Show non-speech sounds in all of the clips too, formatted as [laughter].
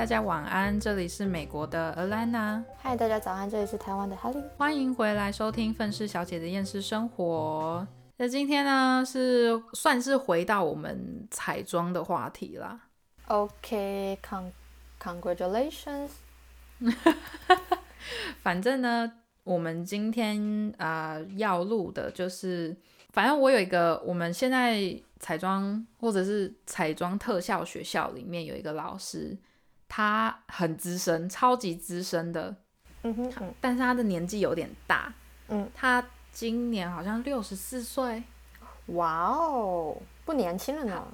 大家晚安，这里是美国的 Alana。嗨，大家早安，这里是台湾的 Holly。欢迎回来收听愤世小姐的厌世生活。那今天呢，是算是回到我们彩妆的话题啦。OK，con congratulations。[laughs] 反正呢，我们今天啊、呃要录的就是，反正我有一个，我们现在彩妆或者是彩妆特效学校里面有一个老师，他很资深，超级资深的，嗯哼嗯。但是他的年纪有点大，嗯，他今年好像六十四岁。哇哦，不年轻了呢。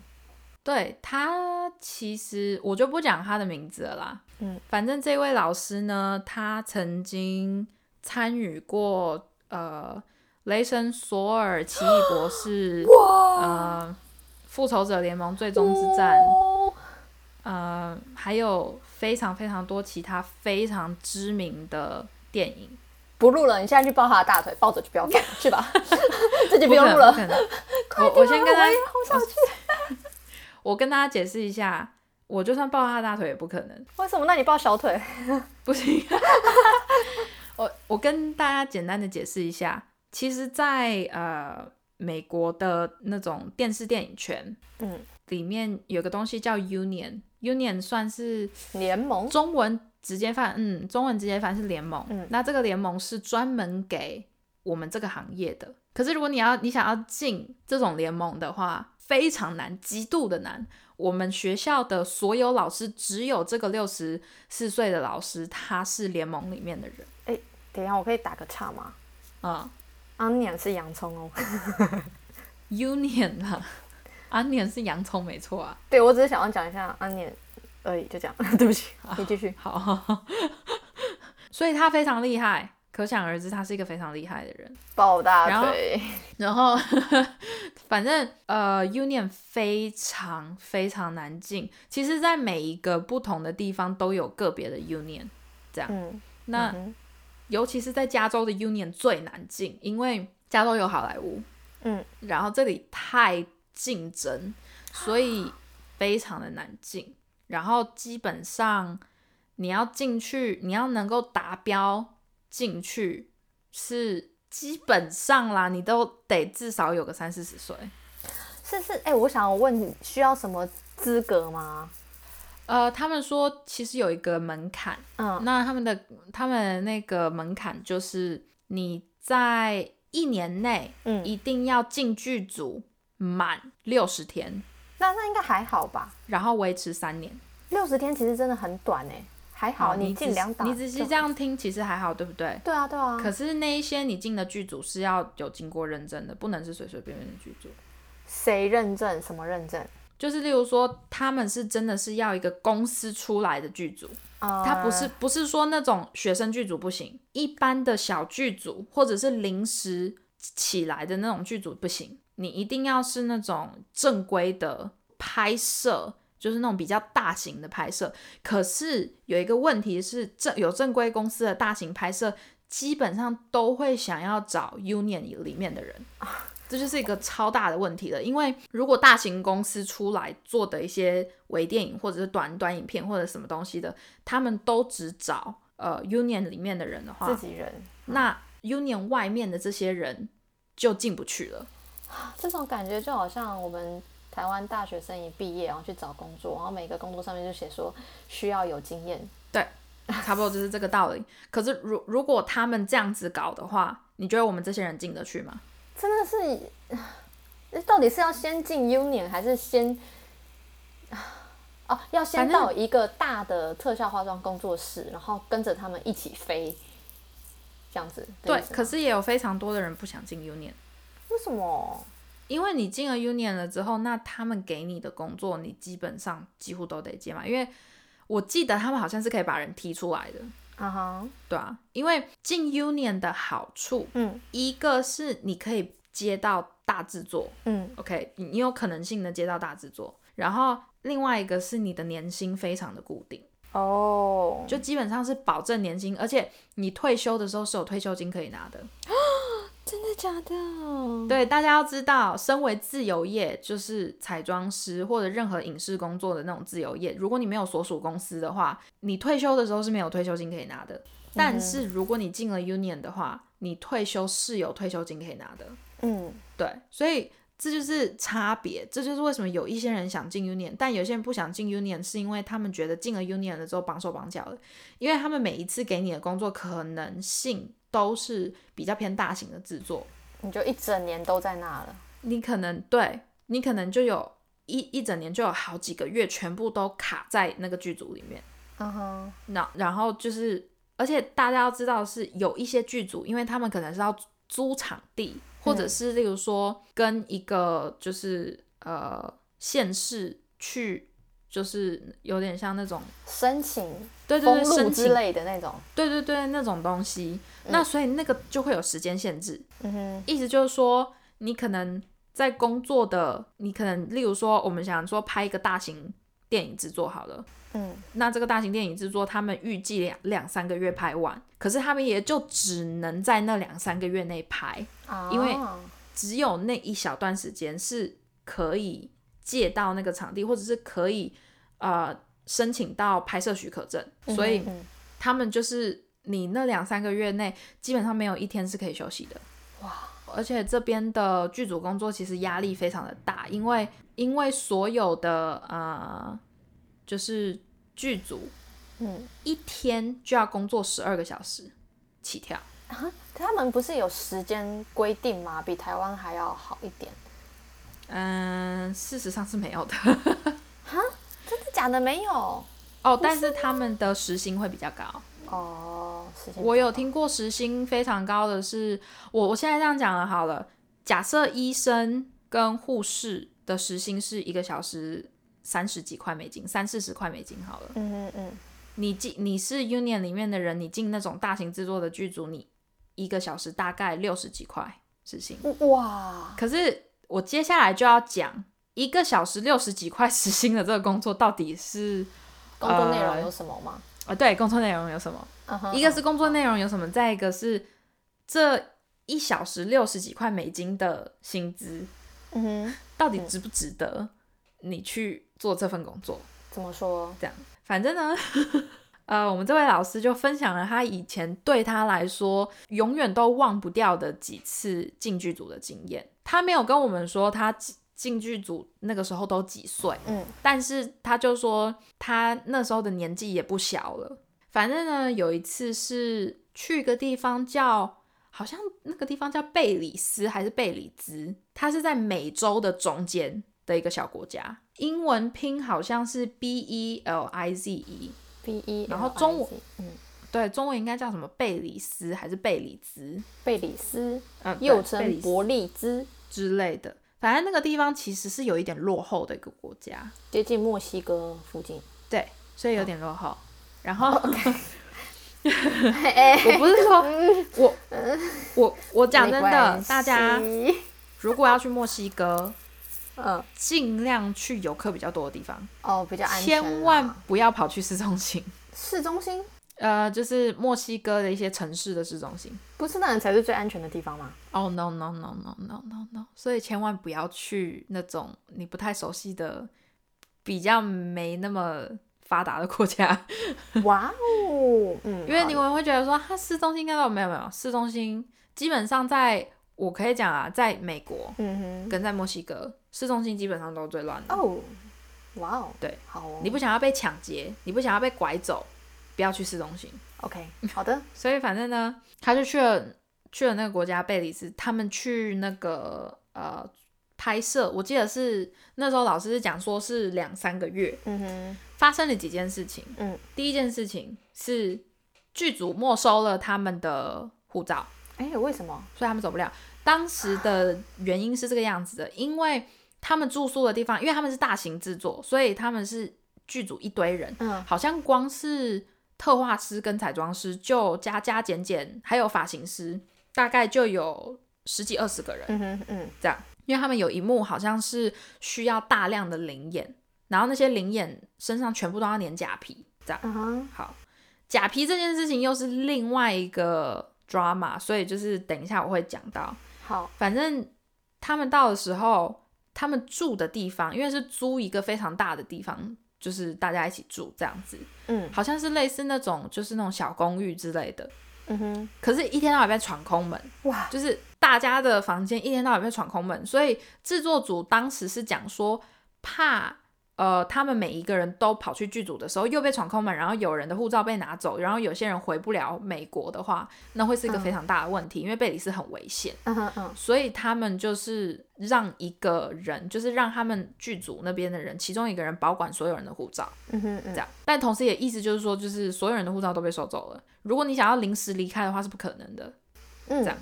对他，其实我就不讲他的名字了啦。嗯，反正这位老师呢，他曾经参与过呃雷神索尔奇异博士，呃复仇者联盟最终之战，哦呃还有非常非常多其他非常知名的电影。不录了，你现在去抱他的大腿，抱着就不要放，去吧，[laughs] 自己不用录了。我我先跟他好想去。[laughs] 我跟大家解释一下，我就算抱他的大腿也不可能。为什么？那你抱小腿？[laughs] 不行。我我跟大家简单的解释一下，其实在，呃美国的那种电视电影圈嗯，里面有个东西叫 union，union 算是联盟。中文直接翻，嗯，中文直接翻是联盟。嗯那这个联盟是专门给我们这个行业的。可是如果你要你想要进这种联盟的话，非常难，极度的难。我们学校的所有老师，只有这个六十四岁的老师，他是联盟里面的人。等一下，我可以打个岔吗嗯？Onion 是洋葱哦。[laughs] union 啊，onion 是洋葱没错啊。对，我只是想要讲一下 Onion 而已，就这样。[laughs] 对不起，你继续。好，[laughs] 所以他非常厉害，可想而知，他是一个非常厉害的人。抱大然后腿。然后，[laughs] 反正呃，Union 非常非常难进。其实，在每一个不同的地方都有个别的 Union，这样。嗯，那、嗯尤其是在加州的 Union 最难进，因为加州有好莱坞，嗯，然后这里太竞争，所以非常的难进。然后基本上你要进去，你要能够达标进去，是基本上啦，你都得至少有个三四十岁。是是，哎、我想问你，需要什么资格吗？呃，他们说其实有一个门槛，嗯，那他们的他们那个门槛就是你在一年内嗯一定要进剧组满六十天，那那应该还好吧？然后维持三年。六十天其实真的很短哎，还好你进两档，你仔细这。样听，其实还好，对不对？对啊对啊，可是那一些你进的剧组是要有经过认证的，不能是随随便便的剧组。谁认证什么认证？就是例如说，他们是真的是要一个公司出来的剧组，啊、他不是不是说那种学生剧组不行，一般的小剧组或者是临时起来的那种剧组不行，你一定要是那种正规的拍摄，就是那种比较大型的拍摄。可是有一个问题是，正有正规公司的大型拍摄，基本上都会想要找 union 里面的人。这就是一个超大的问题了，因为如果大型公司出来做的一些微电影或者是短短影片或者什么东西的，他们都只找呃 Union 里面的人的话自，己人，那 Union 外面的这些人就进不去了。这种感觉就好像我们台湾大学生一毕业，然后去找工作，然后每个工作上面就写说需要有经验。对差不多就是这个道理。可是如如果他们这样子搞的话，你觉得我们这些人进得去吗？真的是，呃到底是要先进 Union 还是先？哦，要先到一个大的特效化妆工作室，然后跟着他们一起飞，这样子。对可是也有非常多的人不想进 Union。为什么？因为你进了 Union 了之后，那他们给你的工作，你基本上几乎都得接嘛。因为我记得他们好像是可以把人踢出来的，啊哈，对啊。因为进 Union 的好处，嗯一个是你可以接到大制作嗯，，OK，你你有可能性的接到大制作，然后另外一个是你的年薪非常的固定，哦，就基本上是保证年薪，而且你退休的时候是有退休金可以拿的。[gasps] 真的假的？对，大家要知道，身为自由业，就是彩妆师或者任何影视工作的那种自由业，如果你没有所属公司的话，你退休的时候是没有退休金可以拿的。但是如果你进了 union 的话，你退休是有退休金可以拿的。嗯，对，所以这就是差别，这就是为什么有一些人想进 union，但有些人不想进 union，是因为他们觉得进了 union 了之后绑手绑脚的，因为他们每一次给你的工作可能性都是比较偏大型的制作，你就一整年都在那了。你可能对你可能就有一一整年就有好几个月全部都卡在那个剧组里面，嗯哼，那然后就是，而且大家要知道是有一些剧组，因为他们可能是要租场地，或者是例如说跟一个就是呃县市去，就是有点像那种申请对对对申请，之类的那种。对对对那种东西，那所以那个就会有时间限制，嗯哼，意思就是说你可能在工作的，你可能例如说我们想说拍一个大型电影制作好了。嗯，那这个大型电影制作，他们预计两两三个月拍完，可是他们也就只能在那两三个月内拍，啊，因为只有那一小段时间是可以借到那个场地，或者是可以呃申请到拍摄许可证，所以嗯他们就是你那两三个月内基本上没有一天是可以休息的。哇，而且这边的剧组工作其实压力非常的大，因为因为所有的呃就是剧组嗯，一天就要工作十二个小时起跳。啊他们不是有时间规定吗？比台湾还要好一点。嗯，事实上是没有的 [laughs] 哈真的假的？没有哦，但是他们的时薪会比较高。哦，我有听过时薪非常高的是，我我现在这样讲了好了，假设医生跟护士的时薪是一个小时三十几块美金，三四十块美金好了。嗯嗯嗯，你进你是 union 里面的人，你进那种大型制作的剧组，你一个小时大概六十几块时薪。哇，可是我接下来就要讲一个小时六十几块时薪的这个工作到底是工作内容呃有什么吗？啊、对，工作内容有什么？一个是工作内容有什么，再一个是这一小时六十几块美金的薪资嗯哼，到底值不值得你去做这份工作？怎么说？这样，反正呢，[laughs] 呃，我们这位老师就分享了他以前对他来说永远都忘不掉的几次进剧组的经验。他没有跟我们说他进进剧组那个时候都几岁，嗯。但是他就说他那时候的年纪也不小了。反正呢，有一次是去一个地方叫，好像那个地方叫贝里斯还是贝里兹，它是在美洲的中间的一个小国家，英文拼好像是 B E L I Z E，，B E，然后中文嗯，对，中文应该叫什么？贝里斯还是贝里兹，贝里斯，嗯，又称伯利兹，之类的。反正那个地方其实是有一点落后的一个国家，接近墨西哥附近。对，所以有点落后。然后哎，[laughs] 我不是说 [laughs] 我我我讲真的大家如果要去墨西哥，嗯，尽量去游客比较多的地方，哦，比较安全啦。千万不要跑去市中心。市中心呃，就是墨西哥的一些城市的市中心。不是那里才是最安全的地方吗？哦、no no no no no no no！所以千万不要去那种你不太熟悉的、比较没那么发达的国家，哇哦，嗯，因为你好们会觉得说，它市中心应该都没有没有，市中心基本上在我可以讲啊，在美国嗯哼跟在墨西哥，市中心基本上都是最乱的。哦，哇哦，对，好哦，你不想要被抢劫，你不想要被拐走，不要去市中心。OK，好的，所以反正呢，他就去了去了那个国家贝里斯，他们去那个呃拍摄，我记得是那时候老师是讲说是两三个月，嗯哼，发生了几件事情。嗯，第一件事情是剧组没收了他们的护照，哎，为什么？所以他们走不了。当时的原因是这个样子的，因为他们住宿的地方，因为他们是大型制作，所以他们是剧组一堆人，嗯。好像光是特化师跟彩妆师就加加减减，还有发型师，大概就有十几二十个人嗯哼嗯，这样。因为他们有一幕好像是需要大量的灵眼，然后那些灵眼身上全部都要粘假皮，这样。嗯哼，好，假皮这件事情又是另外一个 drama，所以就是等一下我会讲到。好，反正他们到的时候，他们住的地方，因为是租一个非常大的地方，就是大家一起住这样子，嗯好像是类似那种就是那种小公寓之类的。嗯哼，可是，一天到晚被闯空门，哇，就是大家的房间一天到晚被闯空门，所以制作组当时是讲说，怕呃他们每一个人都跑去剧组的时候又被闯空门，然后有人的护照被拿走，然后有些人回不了美国的话，那会是一个非常大的问题，因为贝里斯很危险，嗯哼嗯所以他们就是让一个人，就是让他们剧组那边的人，其中一个人保管所有人的护照。嗯哼嗯这，样，但同时也意思就是说，就是所有人的护照都被收走了。如果你想要临时离开的话，是不可能的。嗯这样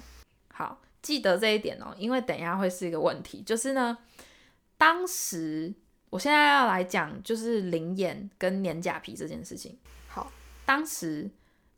好，记得这一点哦，因为等一下会是一个问题。就是呢，当时我现在要来讲，就是灵眼跟年假皮这件事情。好，当时，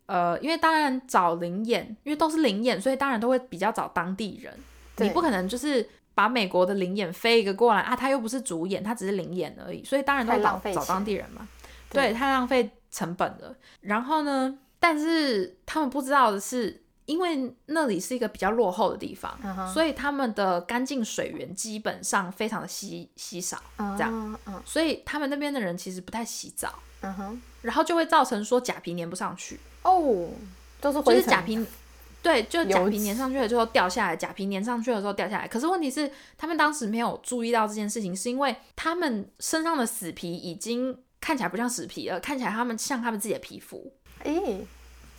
呃，因为当然找灵眼，因为都是灵眼，所以当然都会比较找当地人。你不可能就是把美国的灵眼飞一个过来啊，他又不是主演，他只是灵眼而已，所以当然都浪费钱当地人嘛。对对，太浪费成本了。然后呢，但是他们不知道的是，因为那里是一个比较落后的地方，所以他们的干净水源基本上非常的稀稀少，这样所以他们那边的人其实不太洗澡，然后就会造成说假皮粘不上去，哦，都是就，是假皮。对，就甲油脂皮粘上去了之后掉下来，假皮粘上去了之后掉下来。可是问题是，他们当时没有注意到这件事情，是因为他们身上的死皮已经看起来不像死皮了，看起来他们像他们自己的皮肤。咦，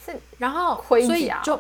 是然后所以就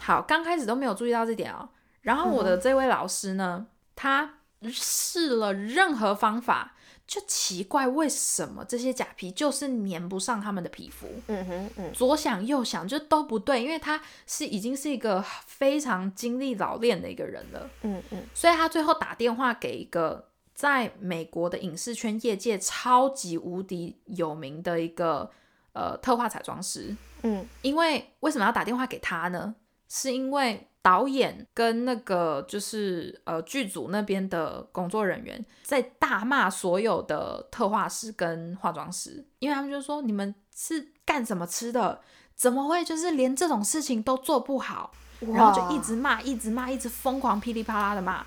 好，刚开始都没有注意到这点哦。然后我的这位老师呢，他试了任何方法，就奇怪为什么这些假皮就是粘不上他们的皮肤。嗯哼嗯左想右想，就都不对，因为他是已经是一个非常经历老练的一个人了，嗯嗯所以他最后打电话给一个在美国的影视圈业界超级无敌有名的一个呃特化彩妆师，嗯因为为什么要打电话给他呢？是因为导演跟那个就是呃剧组那边的工作人员在大骂所有的特化师跟化妆师，因为他们就说你们是干什么吃的？怎么会就是连这种事情都做不好？然后就一直骂，一直骂，一直疯狂噼里啪啦的骂。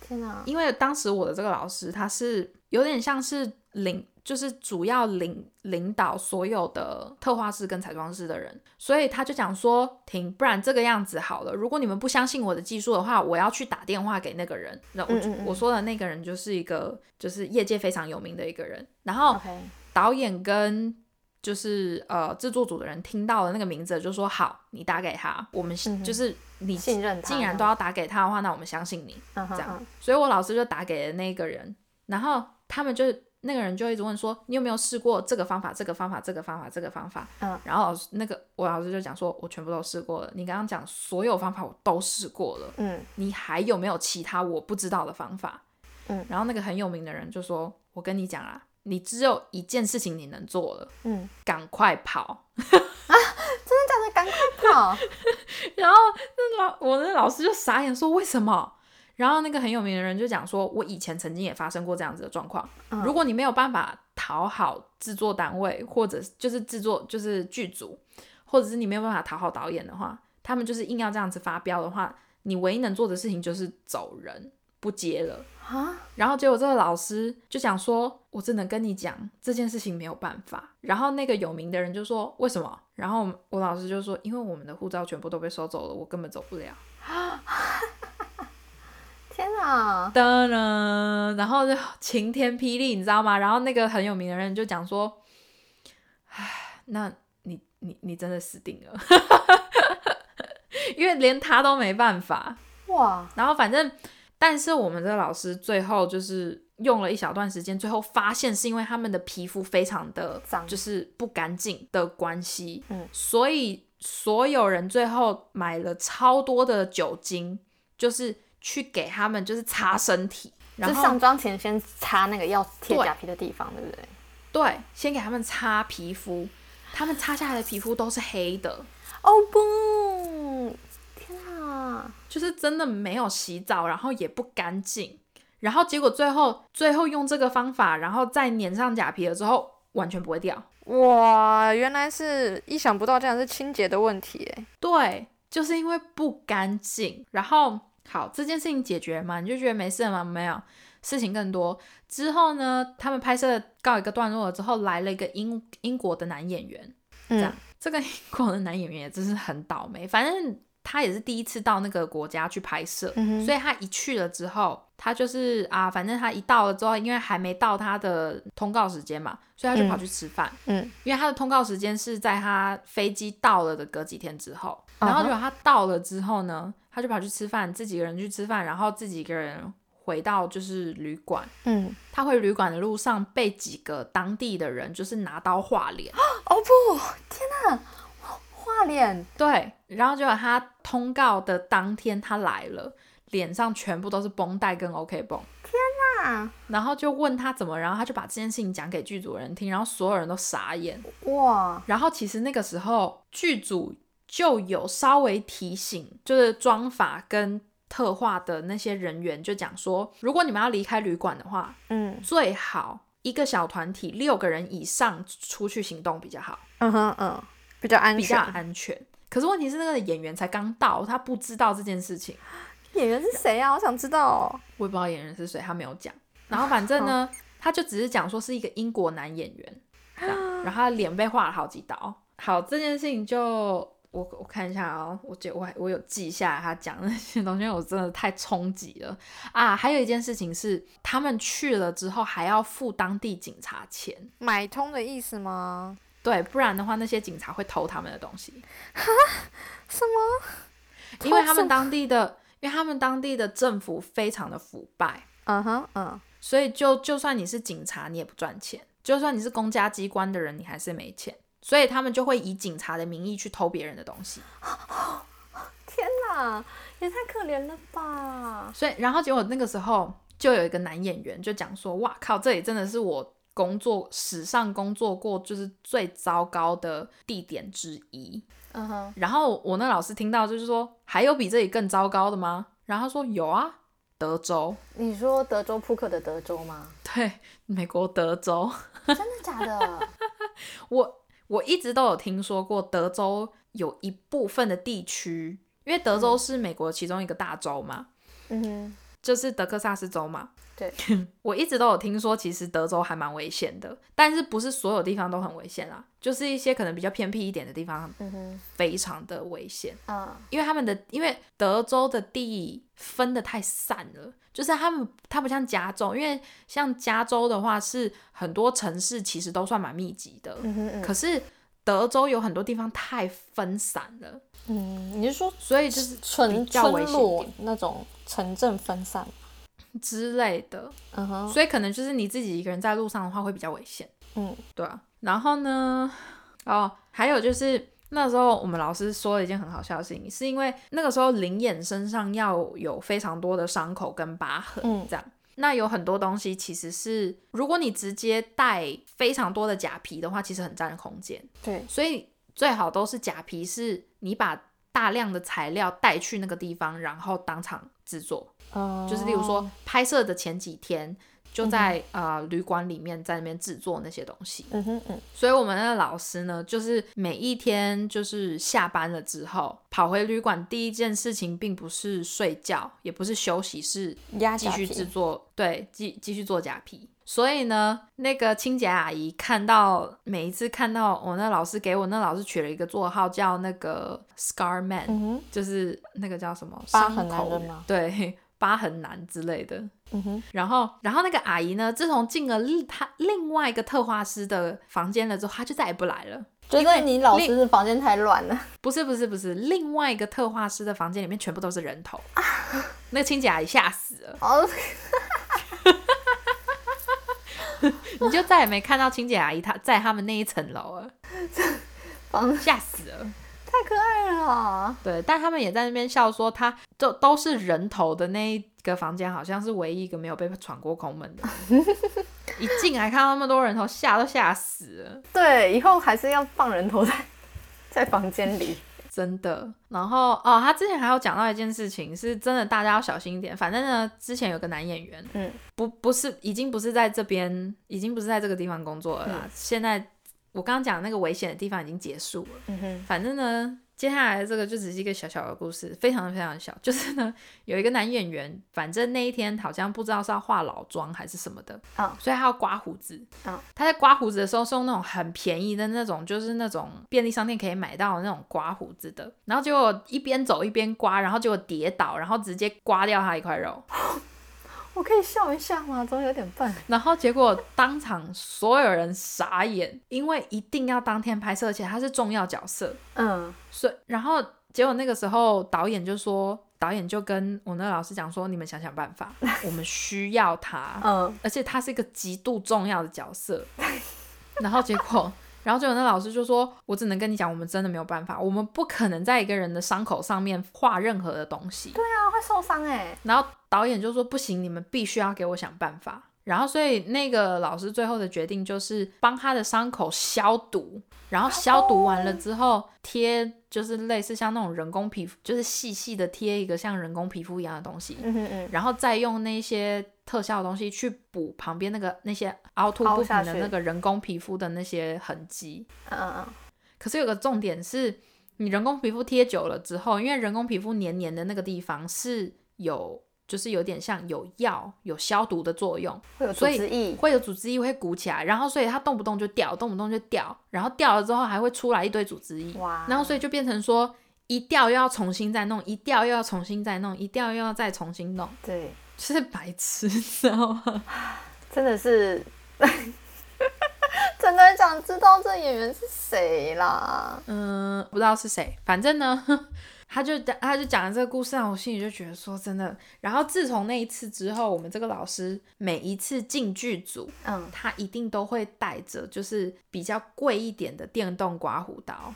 天哪，因为当时我的这个老师他是有点像是领，就是主要领领导所有的特化师跟彩妆师的人，所以他就讲说停，不然这个样子好了，如果你们不相信我的技术的话，我要去打电话给那个人。那我就嗯嗯嗯。我说的那个人就是一个就是业界非常有名的一个人，然后导演跟就是呃制作组的人听到了那个名字，就说好，你打给他，我们嗯就是你信任他吗既然都要打给他的话，那我们相信你。这样嗯。所以我老师就打给了那个人，然后他们就那个人就一直问说，你有没有试过这个方法、这个方法、这个方法、这个方法？嗯，然后老师那个我老师就讲说，我全部都试过了。你刚刚讲所有方法我都试过了，嗯你还有没有其他我不知道的方法？嗯，然后那个很有名的人就说，我跟你讲啊，你只有一件事情你能做了，嗯，赶快跑 [laughs] 啊。真的假的？赶快跑！[laughs] 然后那老我那老师就傻眼说为什么？然后那个很有名的人就讲说，我以前曾经也发生过这样子的状况。嗯如果你没有办法讨好制作单位，或者就是制作就是剧组，或者是你没有办法讨好导演的话，他们就是硬要这样子发飙的话，你唯一能做的事情就是走人，不接了。啊，然后结果这个老师就讲说，我只能跟你讲这件事情没有办法。然后那个有名的人就说为什么？然后我老师就说，因为我们的护照全部都被收走了，我根本走不了。[laughs] 天哪！噔噔，然后就晴天霹雳，你知道吗？然后那个很有名的人就讲说，唉，那你你你真的死定了，[laughs] 因为连他都没办法。哇，然后反正，但是我们这个老师最后就是用了一小段时间，最后发现是因为他们的皮肤非常的脏就是不干净的关系，嗯，所以所有人最后买了超多的酒精，就是去给他们就是擦身体，然后上妆前先擦那个要贴假皮的地方，对不对？对，先给他们擦皮肤，他们擦下来的皮肤都是黑的。哦不，天哪！就是真的没有洗澡，然后也不干净，然后结果最后最后用这个方法，然后再粘上假皮了之后，完全不会掉。哇，原来是意想不到，这样是清洁的问题哎。对，就是因为不干净。然后好，这件事情解决嘛，你就觉得没事了吗？没有，事情更多。之后呢，他们拍摄告一个段落了之后，来了一个英英国的男演员，这样，这个 [laughs] 英国的男演员也真是很倒霉，反正。他也是第一次到那个国家去拍摄，所以他一去了之后，他就是啊，反正他一到了之后，因为还没到他的通告时间嘛，所以他就跑去吃饭。嗯，因为他的通告时间是在他飞机到了的隔几天之后，然后就他到了之后呢，他就跑去吃饭，自己一个人去吃饭，然后自己一个人回到就是旅馆。嗯，他回旅馆的路上被几个当地的人就是拿刀划脸。哦不，天哪！画脸对，然后结果他通告的当天他来了，脸上全部都是绷带跟 OK 绷。天哪！然后就问他怎么，然后他就把这件事情讲给剧组人听，然后所有人都傻眼。哇！然后其实那个时候剧组就有稍微提醒，就是妆法跟特化的那些人员就讲说，如果你们要离开旅馆的话，嗯，最好一个小团体六个人以上出去行动比较好。嗯哼嗯。比较安全，比较安全。可是问题是，那个演员才刚到，他不知道这件事情。演员是谁啊？我想知道。我也不知道演员是谁，他没有讲。然后反正呢，他就只是讲说是一个英国男演员，然后他脸被划了好几刀。好，这件事情就我我看一下啊，我觉我我有记下来他讲那些东西，因为我真的太冲击了啊！还有一件事情是，他们去了之后还要付当地警察钱，买通的意思吗？对，不然的话，那些警察会偷他们的东西。[laughs] 哈？什么？因为他们当地的，因为他们当地的政府非常的腐败。嗯哼，嗯。所以就就算你是警察，你也不赚钱；就算你是公家机关的人，你还是没钱。所以他们就会以警察的名义去偷别人的东西。[gasps] 天哪，也太可怜了吧！所以，然后结果那个时候就有一个男演员就讲说：“哇靠，这里真的是我。”工作史上工作过就是最糟糕的地点之一。嗯哼，然后我那老师听到就是说，还有比这里更糟糕的吗？然后他说有啊，德州。你说德州扑克的德州吗？对，美国德州。[laughs] 真的假的？我我一直都有听说过德州有一部分的地区，因为德州是美国其中一个大州嘛。嗯哼，就是德克萨斯州嘛。对，[laughs] 我一直都有听说，其实德州还蛮危险的，但是不是所有地方都很危险啊？就是一些可能比较偏僻一点的地方，非常的危险。嗯，因为他们的，因为德州的地分的太散了，就是他们它不像加州，因为像加州的话是很多城市其实都算蛮密集的，可是德州有很多地方太分散了。嗯，你是说，所以就是村村落那种城镇分散？[laughs] 之类的，嗯哼，所以可能就是你自己一个人在路上的话会比较危险，嗯，对啊。然后呢，哦，还有就是那时候我们老师说了一件很好笑的事情，是因为那个时候灵眼身上要有非常多的伤口跟疤痕，嗯，这样，那有很多东西其实是如果你直接带非常多的假皮的话，其实很占空间，对，所以最好都是假皮，是你把大量的材料带去那个地方，然后当场制作。就是例如说拍摄的前几天，就在呃旅馆里面在那边制作那些东西。嗯哼嗯。所以我们那个老师呢，就是每一天就是下班了之后跑回旅馆，第一件事情并不是睡觉，也不是休息，是继续制作，对，继继续做假皮。所以呢，那个清洁阿姨看到每一次看到我那老师给我那老师取了一个座号叫那个 Scar Man，就是那个叫什么疤痕男人吗？对。疤痕男之类的，嗯哼，然后，然后那个阿姨呢，自从进了他另外一个特化师的房间了之后，她就再也不来了。觉得你老师的房间太乱了？不是，不是，不是，另外一个特化师的房间里面全部都是人头，[laughs] 那个清洁阿姨吓死了。哦，[laughs] 你就再也没看到清洁阿姨她在他们那一层楼了，吓死了。太可爱了，对，但他们也在那边笑说，他就都是人头的那一个房间，好像是唯一一个没有被闯过空门的。[laughs] 一进来看到那么多人头，吓都吓死了。对，以后还是要放人头在在房间里，真的。然后哦，他之前还有讲到一件事情，是真的，大家要小心一点。反正呢，之前有个男演员，嗯，不不是，已经不是在这边，已经不是在这个地方工作了啦。现在。我刚刚讲那个危险的地方已经结束了。嗯哼，反正呢，接下来这个就只是一个小小的故事，非常非常小。就是呢，[laughs] 有一个男演员，反正那一天好像不知道是要化老妆还是什么的，嗯所以他要刮胡子。嗯他在刮胡子的时候是用那种很便宜的那种，就是那种便利商店可以买到的那种刮胡子的。然后结果一边走一边刮，然后结果跌倒，然后直接刮掉他一块肉。[laughs] 我可以笑一下吗？怎么有点笨？然后结果当场所有人傻眼，因为一定要当天拍摄，而且他是重要角色。嗯所以，然后结果那个时候导演就说，导演就跟我那个老师讲说，你们想想办法，我们需要他，[laughs] 嗯，而且他是一个极度重要的角色。然后结果，然后就有那老师就说，我只能跟你讲，我们真的没有办法，我们不可能在一个人的伤口上面画任何的东西。对啊，会受伤哎。然后导演就说不行，你们必须要给我想办法。然后所以那个老师最后的决定就是帮他的伤口消毒，然后消毒完了之后贴就是类似像那种人工皮肤，就是细细的贴一个像人工皮肤一样的东西，嗯嗯，然后再用那些特效的东西去补旁边那个那些凹凸不平的那个人工皮肤的那些痕迹。嗯嗯嗯，可是有个重点是，你人工皮肤贴久了之后，因为人工皮肤黏黏的那个地方是有，就是有点像有药、有消毒的作用，会有组所以织液。会有组织液会鼓起来，然后所以它动不动就掉，动不动就掉，然后掉了之后还会出来一堆组织液，哇，然后所以就变成说一掉又要重新再弄，一掉又要重新再弄，一掉又要再重新弄，对，就是白痴，你知道吗？[laughs] 真的是，真的很想知道这演员是谁啦。嗯，不知道是谁，反正呢，他就讲，他就讲了这个故事让，我心里就觉得说真的。然后自从那一次之后，我们这个老师每一次进剧组，嗯，他一定都会带着就是比较贵一点的电动刮胡刀，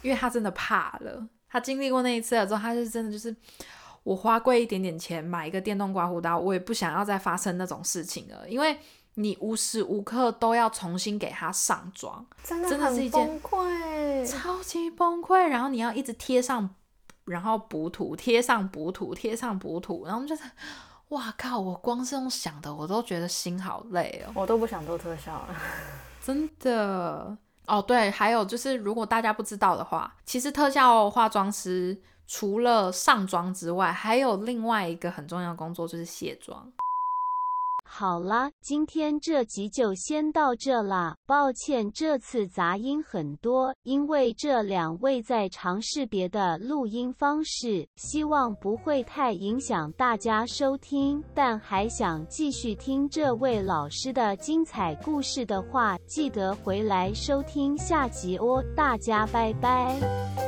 因为他真的怕了。他经历过那一次了之后，他就真的就是。我花贵一点点钱买一个电动刮胡刀，我也不想要再发生那种事情了，因为你无时无刻都要重新给它上妆，真的真的是很一件崩溃。超级崩溃。然后你要一直贴上，然后补涂，贴上补涂，贴上补涂，然后就是，哇靠！我光是用想的，我都觉得心好累哦，我都不想做特效了。[laughs] 真的。哦，对，还有就是，如果大家不知道的话，其实特效化妆师除了上妆之外，还有另外一个很重要的工作，就是卸妆。好啦，今天这集就先到这啦。抱歉，这次杂音很多，因为这两位在尝试别的录音方式，希望不会太影响大家收听。但还想继续听这位老师的精彩故事的话，记得回来收听下集哦。大家拜拜。